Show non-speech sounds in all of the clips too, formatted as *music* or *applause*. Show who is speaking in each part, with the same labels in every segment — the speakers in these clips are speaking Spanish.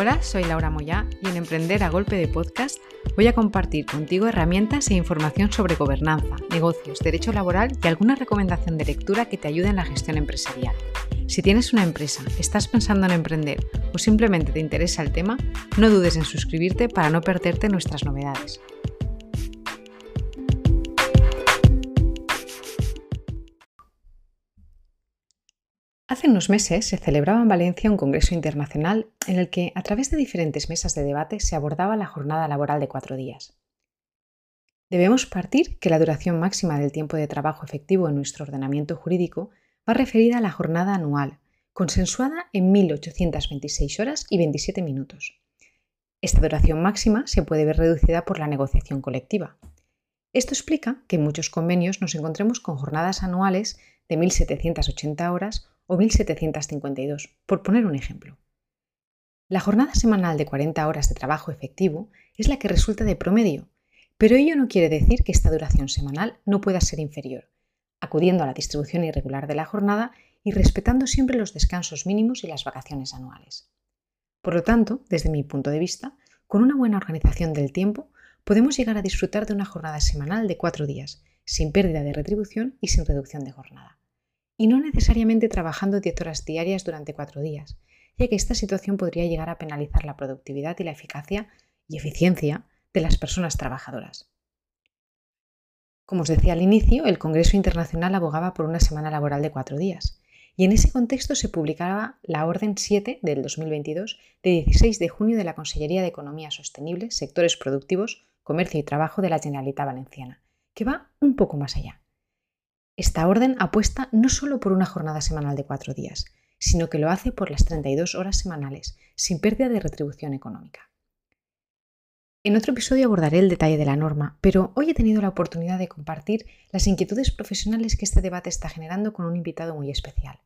Speaker 1: Hola, soy Laura Moyá y en Emprender a Golpe de Podcast voy a compartir contigo herramientas e información sobre gobernanza, negocios, derecho laboral y alguna recomendación de lectura que te ayude en la gestión empresarial. Si tienes una empresa, estás pensando en emprender o simplemente te interesa el tema, no dudes en suscribirte para no perderte nuestras novedades. Hace unos meses se celebraba en Valencia un congreso internacional en el que, a través de diferentes mesas de debate, se abordaba la jornada laboral de cuatro días. Debemos partir que la duración máxima del tiempo de trabajo efectivo en nuestro ordenamiento jurídico va referida a la jornada anual, consensuada en 1.826 horas y 27 minutos. Esta duración máxima se puede ver reducida por la negociación colectiva. Esto explica que en muchos convenios nos encontremos con jornadas anuales de 1.780 horas o 1.752, por poner un ejemplo. La jornada semanal de 40 horas de trabajo efectivo es la que resulta de promedio, pero ello no quiere decir que esta duración semanal no pueda ser inferior, acudiendo a la distribución irregular de la jornada y respetando siempre los descansos mínimos y las vacaciones anuales. Por lo tanto, desde mi punto de vista, con una buena organización del tiempo, podemos llegar a disfrutar de una jornada semanal de cuatro días, sin pérdida de retribución y sin reducción de jornada y no necesariamente trabajando 10 horas diarias durante cuatro días, ya que esta situación podría llegar a penalizar la productividad y la eficacia y eficiencia de las personas trabajadoras. Como os decía al inicio, el Congreso Internacional abogaba por una semana laboral de cuatro días, y en ese contexto se publicaba la Orden 7 del 2022 de 16 de junio de la Consellería de Economía Sostenible, Sectores Productivos, Comercio y Trabajo de la Generalitat Valenciana, que va un poco más allá. Esta orden apuesta no solo por una jornada semanal de cuatro días, sino que lo hace por las 32 horas semanales, sin pérdida de retribución económica. En otro episodio abordaré el detalle de la norma, pero hoy he tenido la oportunidad de compartir las inquietudes profesionales que este debate está generando con un invitado muy especial,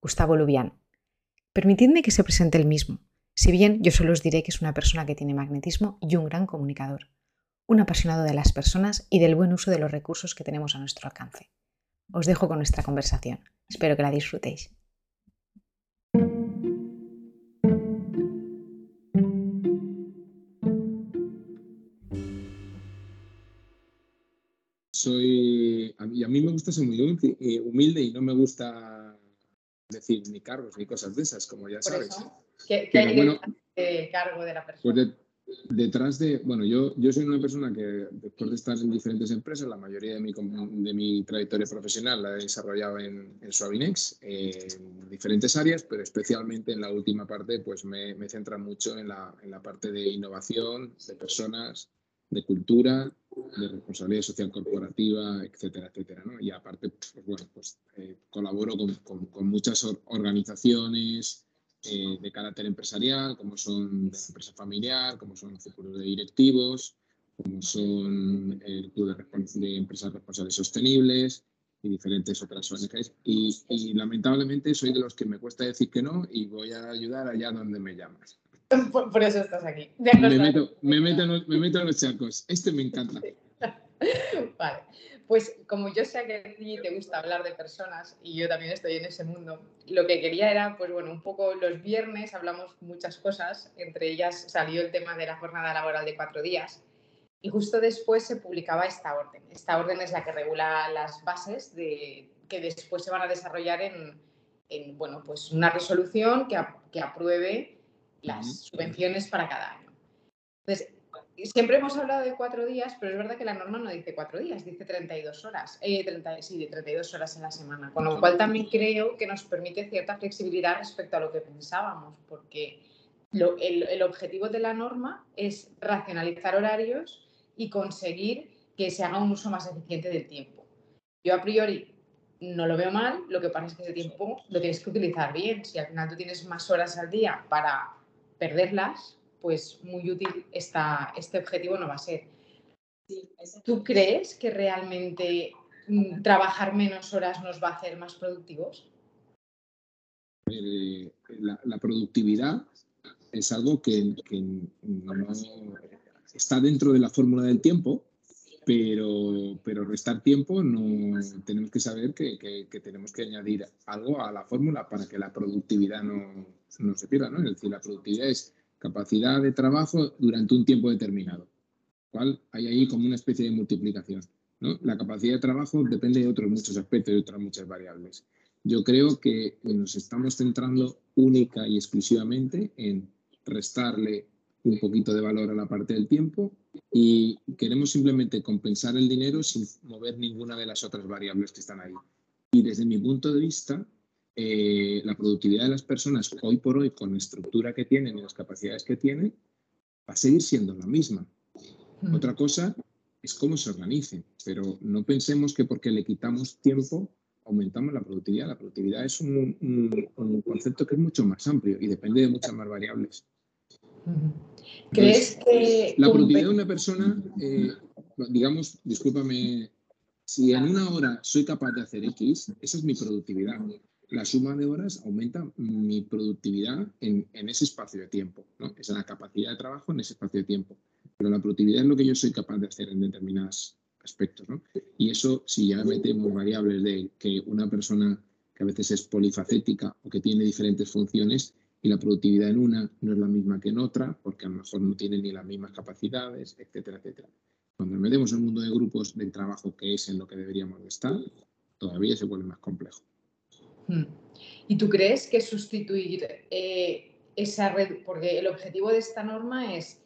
Speaker 1: Gustavo Lubián. Permitidme que se presente el mismo, si bien yo solo os diré que es una persona que tiene magnetismo y un gran comunicador, un apasionado de las personas y del buen uso de los recursos que tenemos a nuestro alcance. Os dejo con nuestra conversación. Espero que la disfrutéis.
Speaker 2: Soy, y a mí me gusta ser muy eh, humilde y no me gusta decir ni cargos ni cosas de esas, como ya sabes.
Speaker 1: ¿Qué, hay bueno, cargo de la persona?
Speaker 2: Pues detrás de, bueno, yo, yo soy una persona que después de estar en diferentes empresas, la mayoría de mi, de mi trayectoria profesional la he desarrollado en, en Suavinex, en diferentes áreas, pero especialmente en la última parte, pues me, me centra mucho en la, en la parte de innovación, de personas, de cultura, de responsabilidad social corporativa, etcétera, etcétera. ¿no? Y aparte, pues, bueno, pues eh, colaboro con, con, con muchas organizaciones, eh, de carácter empresarial, como son de empresa familiar, como son círculos de directivos, como son el Club de, Empresas Responsables Sostenibles y diferentes otras ONGs. Y, lamentablemente soy de los que me cuesta decir que no y voy a ayudar allá donde me llamas. *laughs*
Speaker 1: Por, eso estás aquí.
Speaker 2: Me meto, me, meto, me meto en los charcos. Este me encanta. *laughs*
Speaker 1: vale. Pues como yo sé que a ti te gusta hablar de personas y yo también estoy en ese mundo, lo que quería era, pues bueno, un poco los viernes hablamos muchas cosas, entre ellas salió el tema de la jornada laboral de cuatro días y justo después se publicaba esta orden. Esta orden es la que regula las bases de, que después se van a desarrollar en, en bueno, pues una resolución que, que apruebe las subvenciones para cada año. Entonces, siempre hemos hablado de cuatro días, pero es verdad que la norma no dice cuatro días, dice 32 horas, eh, 30, sí, de 32 horas en la semana, con lo cual también creo que nos permite cierta flexibilidad respecto a lo que pensábamos, porque el, el, objetivo de la norma es racionalizar horarios y conseguir que se haga un uso más eficiente del tiempo. Yo a priori no lo veo mal, lo que pasa es que ese tiempo lo tienes que utilizar bien. Si al final tú tienes más horas al día para perderlas, pues muy útil esta, este objetivo no va a ser. ¿Tú crees que realmente mm, trabajar menos horas nos va a hacer más productivos?
Speaker 2: Eh, la, productividad es algo que, está dentro de la fórmula del tiempo, pero, pero restar tiempo no tenemos que saber que, que, tenemos que añadir algo a la fórmula para que la productividad no, no se pierda. ¿no? Es decir, la productividad es capacidad de trabajo durante un tiempo determinado. ¿Cuál? Hay ahí como una especie de multiplicación. ¿no? La capacidad de trabajo depende de otros muchos aspectos y otras muchas variables. Yo creo que nos estamos centrando única y exclusivamente en restarle un poquito de valor a la parte del tiempo y queremos simplemente compensar el dinero sin mover ninguna de las otras variables que están ahí. Y desde mi punto de vista, eh, la productividad de las personas hoy por hoy, con la estructura que tienen y las capacidades que tienen, va a seguir siendo la misma. Mm. Otra cosa es cómo se organicen, pero no pensemos que porque le quitamos tiempo aumentamos la productividad. La productividad es un, un concepto que es mucho más amplio y depende de muchas más variables.
Speaker 1: ¿Crees que...
Speaker 2: La productividad de una persona, eh, digamos, discúlpame, si en una hora soy capaz de hacer X, esa es mi productividad. La suma de horas aumenta mi productividad en, ese espacio de tiempo, ¿no? Es la capacidad de trabajo en ese espacio de tiempo. Pero la productividad es lo que yo soy capaz de hacer en determinados aspectos, ¿no? Y eso, si ya metemos variables de que una persona que a veces es polifacética o que tiene diferentes funciones, y la productividad en una no es la misma que en otra, porque a lo mejor no tiene ni las mismas capacidades, etcétera, etcétera. Cuando nos metemos en el mundo de grupos de trabajo, que es en lo que deberíamos de estar, todavía se vuelve más complejo.
Speaker 1: Hmm. ¿Y tú crees que sustituir eh, esa red, porque el objetivo de esta norma es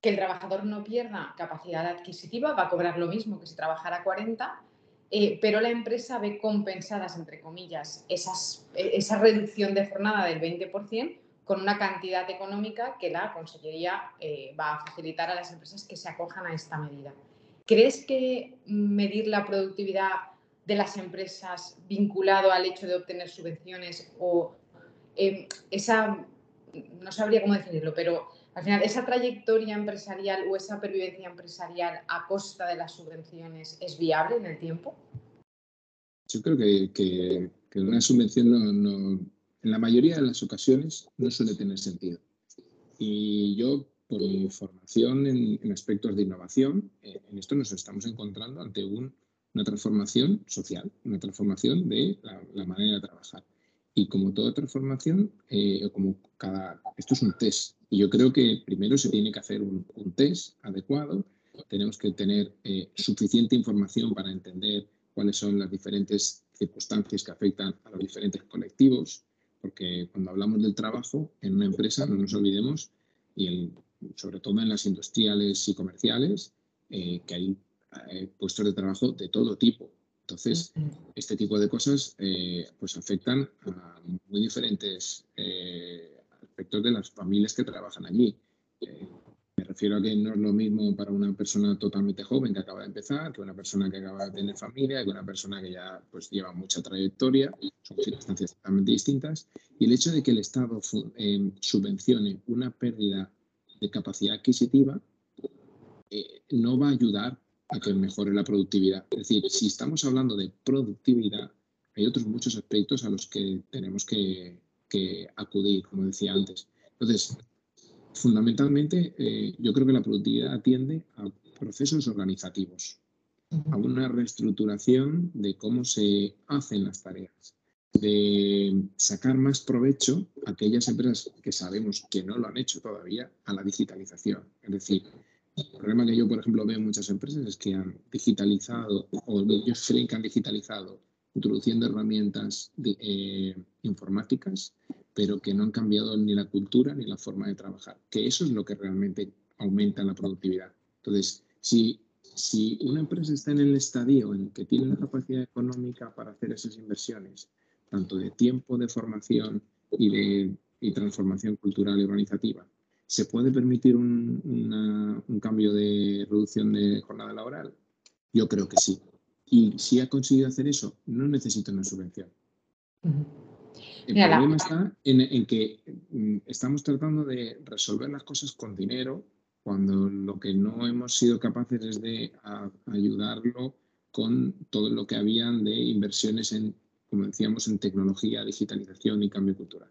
Speaker 1: que el trabajador no pierda capacidad adquisitiva, va a cobrar lo mismo que si trabajara 40, eh, pero la empresa ve compensadas, entre comillas, esas, esa reducción de jornada del 20% con una cantidad económica que la Consellería eh, va a facilitar a las empresas que se acojan a esta medida. ¿Crees que medir la productividad de las empresas vinculado al hecho de obtener subvenciones o em, esa, no sabría cómo definirlo, pero al final, esa trayectoria empresarial o esa pervivencia empresarial a costa de las subvenciones es viable en el tiempo?
Speaker 2: Yo creo que, una subvención en la mayoría de las ocasiones no suele tener sentido. Y yo, por mi formación en, aspectos de innovación, eh, en esto nos estamos encontrando ante una transformación social, una transformación de la manera de trabajar. Y como toda transformación, eh, como cada, esto es un test. Y yo creo que primero se tiene que hacer un, test adecuado. Tenemos que tener eh, suficiente información para entender cuáles son las diferentes circunstancias que afectan a los diferentes colectivos. Porque cuando hablamos del trabajo en una empresa, no nos olvidemos, y sobre todo en las industriales y comerciales, eh, que hay puestos de trabajo de todo tipo entonces, este tipo de cosas eh, pues afectan a muy diferentes eh, aspectos de las familias que trabajan allí. Eh, me refiero a que no es lo mismo para una persona totalmente joven que acaba de empezar, que una persona que acaba de tener familia, que una persona que ya pues, lleva mucha trayectoria. Son circunstancias totalmente distintas. Y el hecho de que el Estado subvencione una pérdida de capacidad adquisitiva no va a ayudar a que mejore la productividad. Es decir, si estamos hablando de productividad, hay otros muchos aspectos a los que tenemos que, acudir, como decía antes. Entonces, fundamentalmente, eh, yo creo que la productividad atiende a procesos organizativos, a una reestructuración de cómo se hacen las tareas, de sacar más provecho a aquellas empresas que sabemos que no lo han hecho todavía a la digitalización. Es decir, el problema que yo, por ejemplo, veo en muchas empresas es que han digitalizado, o ellos creen que han digitalizado, introduciendo herramientas eh, informáticas, pero que no han cambiado ni la cultura ni la forma de trabajar. Que eso es lo que realmente aumenta la productividad. Entonces, si, si una empresa está en el estadio en el que tiene la capacidad económica para hacer esas inversiones, tanto de tiempo, de formación y de y transformación cultural y organizativa, ¿Se puede permitir un, cambio de reducción de jornada laboral? Yo creo que sí. Y si ha conseguido hacer eso, no necesita una subvención. El problema está en, que mm, estamos tratando de resolver las cosas con dinero cuando lo que no hemos sido capaces es de ayudarlo con todo lo que habían de inversiones en, como decíamos, en tecnología, digitalización y cambio cultural.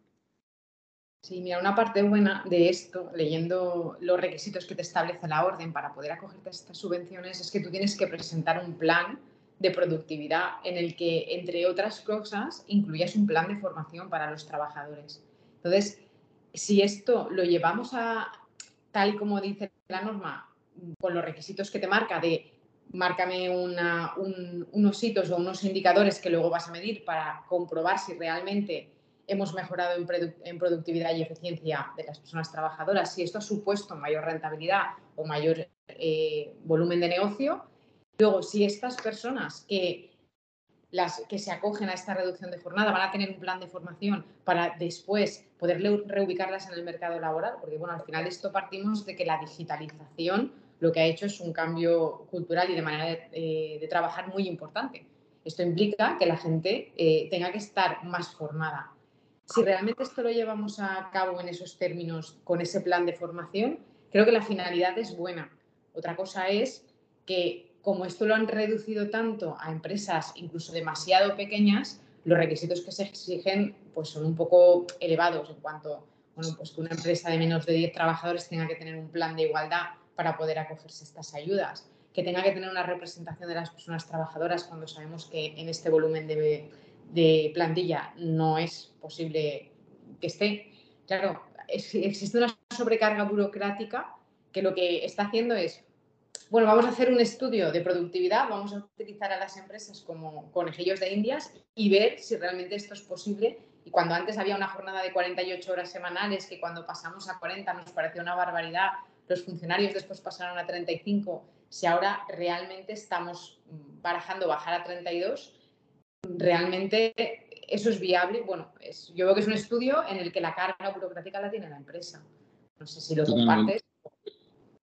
Speaker 1: Sí, mira, una parte buena de esto, leyendo los requisitos que te establece la orden para poder acogerte a estas subvenciones, es que tú tienes que presentar un plan de productividad en el que, entre otras cosas, incluyas un plan de formación para los trabajadores. Entonces, si esto lo llevamos a tal como dice la norma, con los requisitos que te marca de márcame unos hitos o unos indicadores que luego vas a medir para comprobar si realmente hemos mejorado en, productividad y eficiencia de las personas trabajadoras, si esto ha supuesto mayor rentabilidad o mayor eh, volumen de negocio. Luego, si estas personas que, las, que se acogen a esta reducción de jornada van a tener un plan de formación para después poder reubicarlas en el mercado laboral, porque bueno, al final esto partimos de que la digitalización lo que ha hecho es un cambio cultural y de manera de, eh, trabajar muy importante. Esto implica que la gente eh, tenga que estar más formada. Si realmente esto lo llevamos a cabo en esos términos, con ese plan de formación, creo que la finalidad es buena. Otra cosa es que, como esto lo han reducido tanto a empresas incluso demasiado pequeñas, los requisitos que se exigen pues, son un poco elevados en cuanto bueno, pues que una empresa de menos de 10 trabajadores tenga que tener un plan de igualdad para poder acogerse a estas ayudas, que tenga que tener una representación de las personas trabajadoras cuando sabemos que en este volumen de, de plantilla no es posible que esté. Claro, existe una sobrecarga burocrática que lo que está haciendo es, bueno, vamos a hacer un estudio de productividad, vamos a utilizar a las empresas como conejillos de indias y ver si realmente esto es posible. Y cuando antes había una jornada de 48 horas semanales, que cuando pasamos a 40 nos parecía una barbaridad, los funcionarios después pasaron a 35, si ahora realmente estamos barajando bajar a 32, realmente eso es viable. Bueno, es, yo veo que es un estudio en el que la carga burocrática la tiene la empresa. No sé si lo compartes.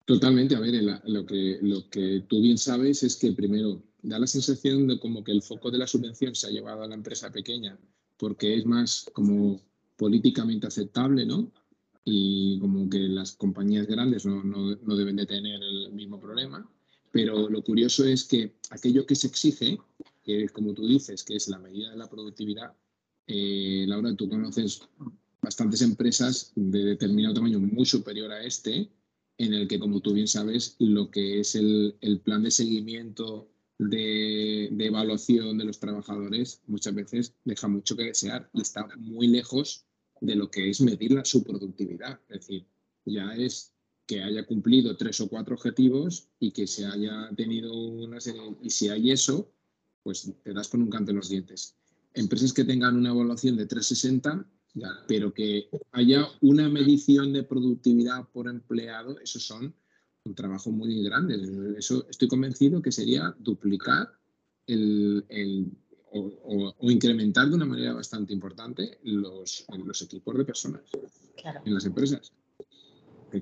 Speaker 2: Totalmente, a ver, lo, que, lo que tú bien sabes es que primero da la sensación de como que el foco de la subvención se ha llevado a la empresa pequeña porque es más como políticamente aceptable, ¿no? y como que las compañías grandes no, no, no, deben de tener el mismo problema. Pero lo curioso es que aquello que se exige, que es como tú dices, que es la medida de la productividad, eh, Laura, tú conoces bastantes empresas de determinado tamaño muy superior a este, en el que, como tú bien sabes, lo que es el, el plan de seguimiento de, de, evaluación de los trabajadores muchas veces deja mucho que desear y está muy lejos de lo que es medir su productividad. Es decir, ya es que haya cumplido tres o cuatro objetivos y que se haya tenido una serie. Y si hay eso, pues te das con un canto en los dientes. Empresas que tengan una evaluación de 360, ya, pero que haya una medición de productividad por empleado, eso son un trabajo muy grande. Eso estoy convencido que sería duplicar el, el o, incrementar de una manera bastante importante los, los equipos de personas en las empresas.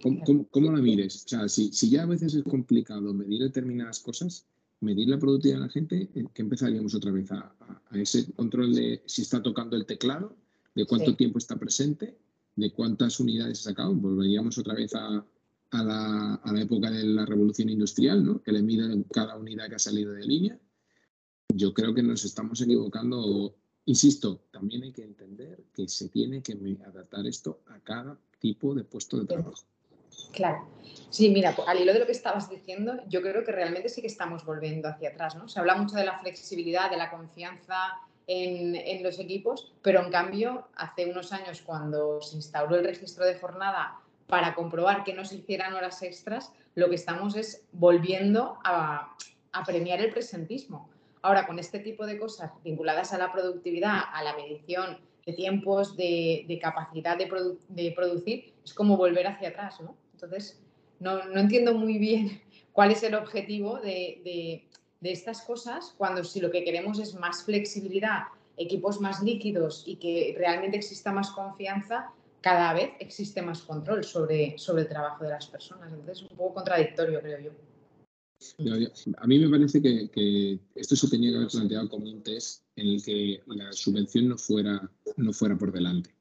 Speaker 2: ¿Cómo, cómo, la mires? O sea, si, si, ya a veces es complicado medir determinadas cosas, medir la productividad de la gente, eh, que empezaríamos otra vez a, a, ese control de si está tocando el teclado, de cuánto tiempo está presente, de cuántas unidades ha sacado. Volveríamos otra vez a, a la, a la, época de la revolución industrial, ¿no? que le miden cada unidad que ha salido de línea yo creo que nos estamos equivocando. Insisto, también hay que entender que se tiene que adaptar esto a cada tipo de puesto de trabajo.
Speaker 1: Claro. Sí, mira, al hilo de lo que estabas diciendo, yo creo que realmente sí que estamos volviendo hacia atrás, ¿no? Se habla mucho de la flexibilidad, de la confianza en, en, los equipos, pero en cambio, hace unos años cuando se instauró el registro de jornada para comprobar que no se hicieran horas extras, lo que estamos es volviendo a, a premiar el presentismo. Ahora, con este tipo de cosas vinculadas a la productividad, a la medición de tiempos, de, capacidad de, producir, es como volver hacia atrás, ¿no? Entonces, no, entiendo muy bien *laughs* cuál es el objetivo de, estas cosas cuando si lo que queremos es más flexibilidad, equipos más líquidos y que realmente exista más confianza, cada vez existe más control sobre, sobre el trabajo de las personas. Entonces, es un poco contradictorio, creo yo.
Speaker 2: A mí me parece que, esto se tenía que haber planteado como un test en el que la subvención no fuera, no fuera por delante.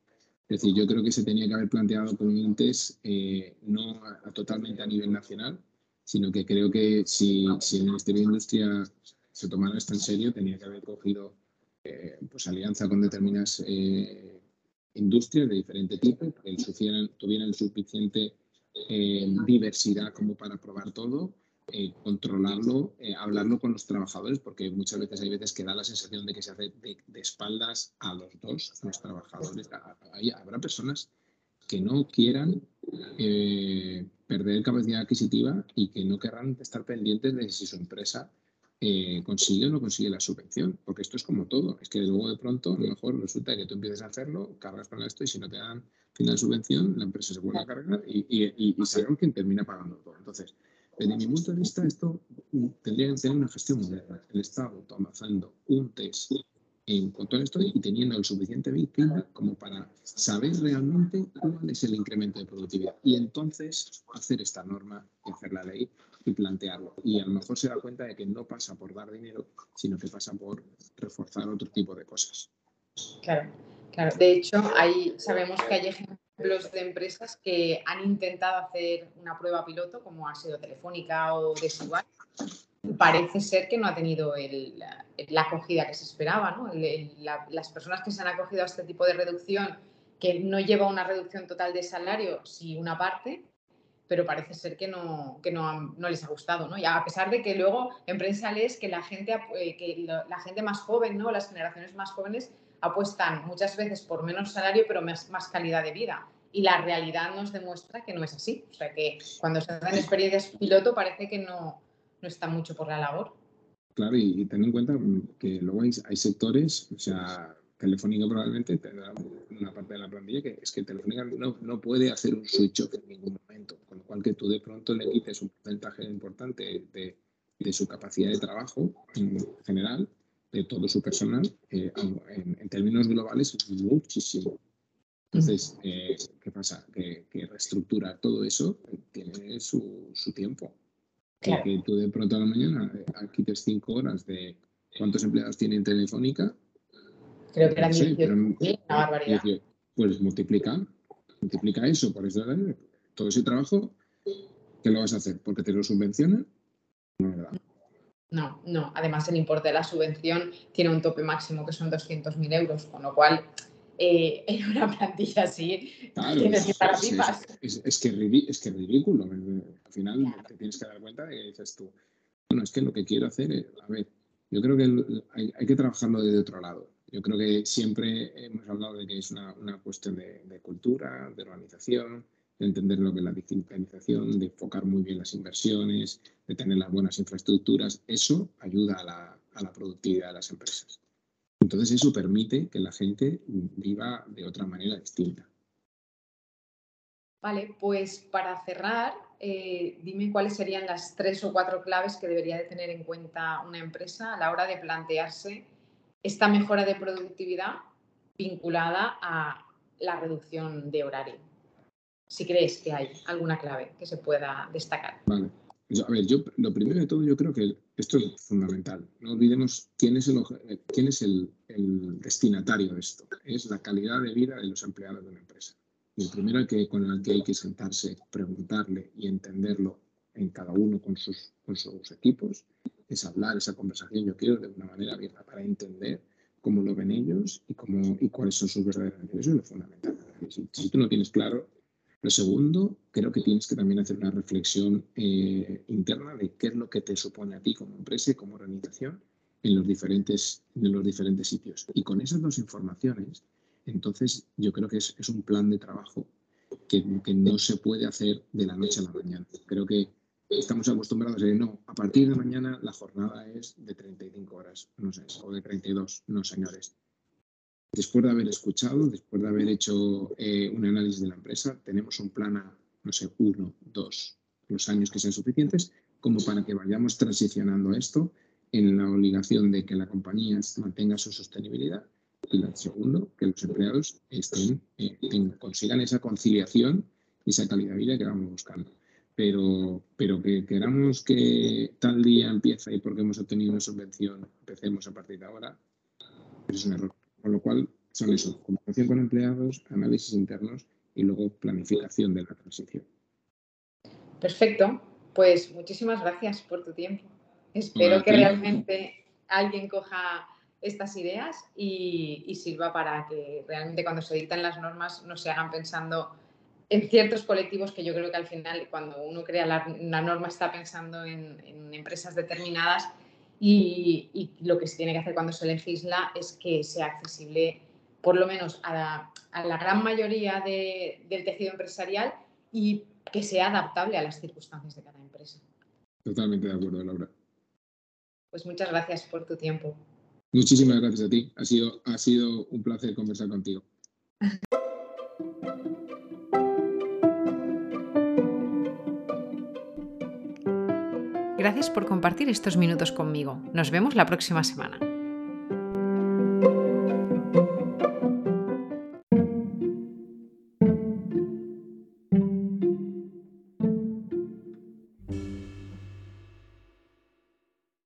Speaker 2: Es decir, yo creo que se tenía que haber planteado como un test eh, no totalmente a nivel nacional, sino que creo que si, si, el Ministerio de Industria se tomara esto en serio, tenía que haber cogido eh, pues, alianza con determinadas eh, industrias de diferente tipo, que tuvieran suficiente diversidad como para probar todo eh, controlarlo, eh, hablarlo con los trabajadores, porque muchas veces hay veces que da la sensación de que se hace de, espaldas a los dos, los trabajadores. Hay, habrá personas que no quieran eh, perder capacidad adquisitiva y que no querrán estar pendientes de si su empresa eh, consigue o no consigue la subvención, porque esto es como todo, es que luego de pronto a lo mejor resulta que tú empiezas a hacerlo, cargas con esto y si no te dan final subvención, la empresa se vuelve a cargar y, y, y, quien termina pagando todo. Entonces, desde mi punto de vista, esto tendría que tener una gestión moderna. El Estado tomando un test en a esto y teniendo el suficiente Big como para saber realmente cuál es el incremento de productividad y entonces hacer esta norma hacer la ley y plantearlo. Y a lo mejor se da cuenta de que no pasa por dar dinero, sino que pasa por reforzar otro tipo de cosas.
Speaker 1: Claro, claro. De hecho, ahí sabemos que hay ejemplos de empresas que han intentado hacer una prueba piloto, como ha sido Telefónica o Desigual. Parece ser que no ha tenido la, acogida que se esperaba. ¿no? las personas que se han acogido a este tipo de reducción, que no lleva una reducción total de salario, si una parte, pero parece ser que no, que no, no, les ha gustado, ¿no? Y a pesar de que luego en prensa lees que la gente, eh, que la gente más joven, ¿no? Las generaciones más jóvenes apuestan muchas veces por menos salario, pero más, más calidad de vida. Y la realidad nos demuestra que no es así. O sea, que cuando se hacen experiencias piloto parece que no, no está mucho por la labor.
Speaker 2: Claro, y, ten en cuenta que luego hay, hay sectores, o sea, Telefónica probablemente tendrá una parte de la plantilla que es que Telefónica no, no, puede hacer un switch off en ningún momento, con lo cual que tú de pronto le quites un porcentaje importante de, de su capacidad de trabajo en general, de todo su personal, eh, en, términos globales es muchísimo. Entonces, eh, ¿qué pasa? Que, que, reestructurar todo eso tiene su, su tiempo. Que tú de pronto a la mañana eh, quites cinco horas de cuántos empleados tiene Telefónica
Speaker 1: Creo que eran 18, una barbaridad.
Speaker 2: Pues multiplica, multiplica eso por eso, todo ese trabajo, ¿qué lo vas a hacer? ¿Porque te lo subvencionan?
Speaker 1: No, ¿verdad? No, no. Además, el importe de la subvención tiene un tope máximo que son 200.000 euros, con lo cual eh, *laughs* en una plantilla así tienes que estar
Speaker 2: pipas. Es, es, que es que ridículo. Al final te tienes que dar cuenta de que dices tú, bueno, es que lo que quiero hacer es, a ver, yo creo que hay, hay que trabajarlo desde otro lado. Yo creo que siempre hemos hablado de que es una, cuestión de, cultura, de organización, de entender lo que es la digitalización, de enfocar muy bien las inversiones, de tener las buenas infraestructuras. Eso ayuda a la, a la productividad de las empresas. Entonces eso permite que la gente viva de otra manera distinta.
Speaker 1: Vale, pues para cerrar, eh, dime cuáles serían las tres o cuatro claves que debería de tener en cuenta una empresa a la hora de plantearse esta mejora de productividad vinculada a la reducción de horario. Si crees que hay alguna clave que se pueda destacar.
Speaker 2: Vale. A ver, yo lo primero de todo, yo creo que esto es fundamental. No olvidemos quién es el, quién es el, destinatario de esto. Es la calidad de vida de los empleados de una empresa. Y el primero que, con el que hay que sentarse, preguntarle y entenderlo en cada uno con sus, con sus equipos es hablar esa conversación, yo quiero, de una manera abierta para entender cómo lo ven ellos y, cómo, y cuáles son sus verdaderas necesidades. Eso es lo fundamental. Si, tú no tienes claro, lo segundo, creo que tienes que también hacer una reflexión eh, interna de qué es lo que te supone a ti como empresa y como organización en los diferentes, en los diferentes sitios. Y con esas dos informaciones, entonces yo creo que es, es un plan de trabajo que, que, no se puede hacer de la noche a la mañana. Creo que estamos acostumbrados a decir, no, a partir de mañana la jornada es de 35 horas, no sé, o de 32, no señores. Después de haber escuchado, después de haber hecho eh, un análisis de la empresa, tenemos un plan a, no sé, uno, dos, los años que sean suficientes, como para que vayamos transicionando esto en la obligación de que la compañía mantenga su sostenibilidad y segundo, que los empleados estén, eh, consigan esa conciliación y esa calidad de vida que vamos buscando pero, pero que queramos que tal día empieza y porque hemos obtenido una subvención empecemos a partir de ahora, es un error. Con lo cual son eso, comunicación con empleados, análisis internos y luego planificación de la transición.
Speaker 1: Perfecto, pues muchísimas gracias por tu tiempo. Espero que realmente alguien coja estas ideas y, y, sirva para que realmente cuando se dictan las normas no se hagan pensando en ciertos colectivos que yo creo que al final cuando uno crea la, norma está pensando en, empresas determinadas y, lo que se tiene que hacer cuando se legisla es que sea accesible por lo menos a la, gran mayoría del tejido empresarial y que sea adaptable a las circunstancias de cada empresa.
Speaker 2: Totalmente de acuerdo, Laura.
Speaker 1: Pues muchas gracias por tu tiempo.
Speaker 2: Muchísimas gracias a ti. Ha sido, ha sido un placer conversar contigo. *laughs*
Speaker 3: Gracias por compartir estos minutos conmigo. Nos vemos la próxima semana.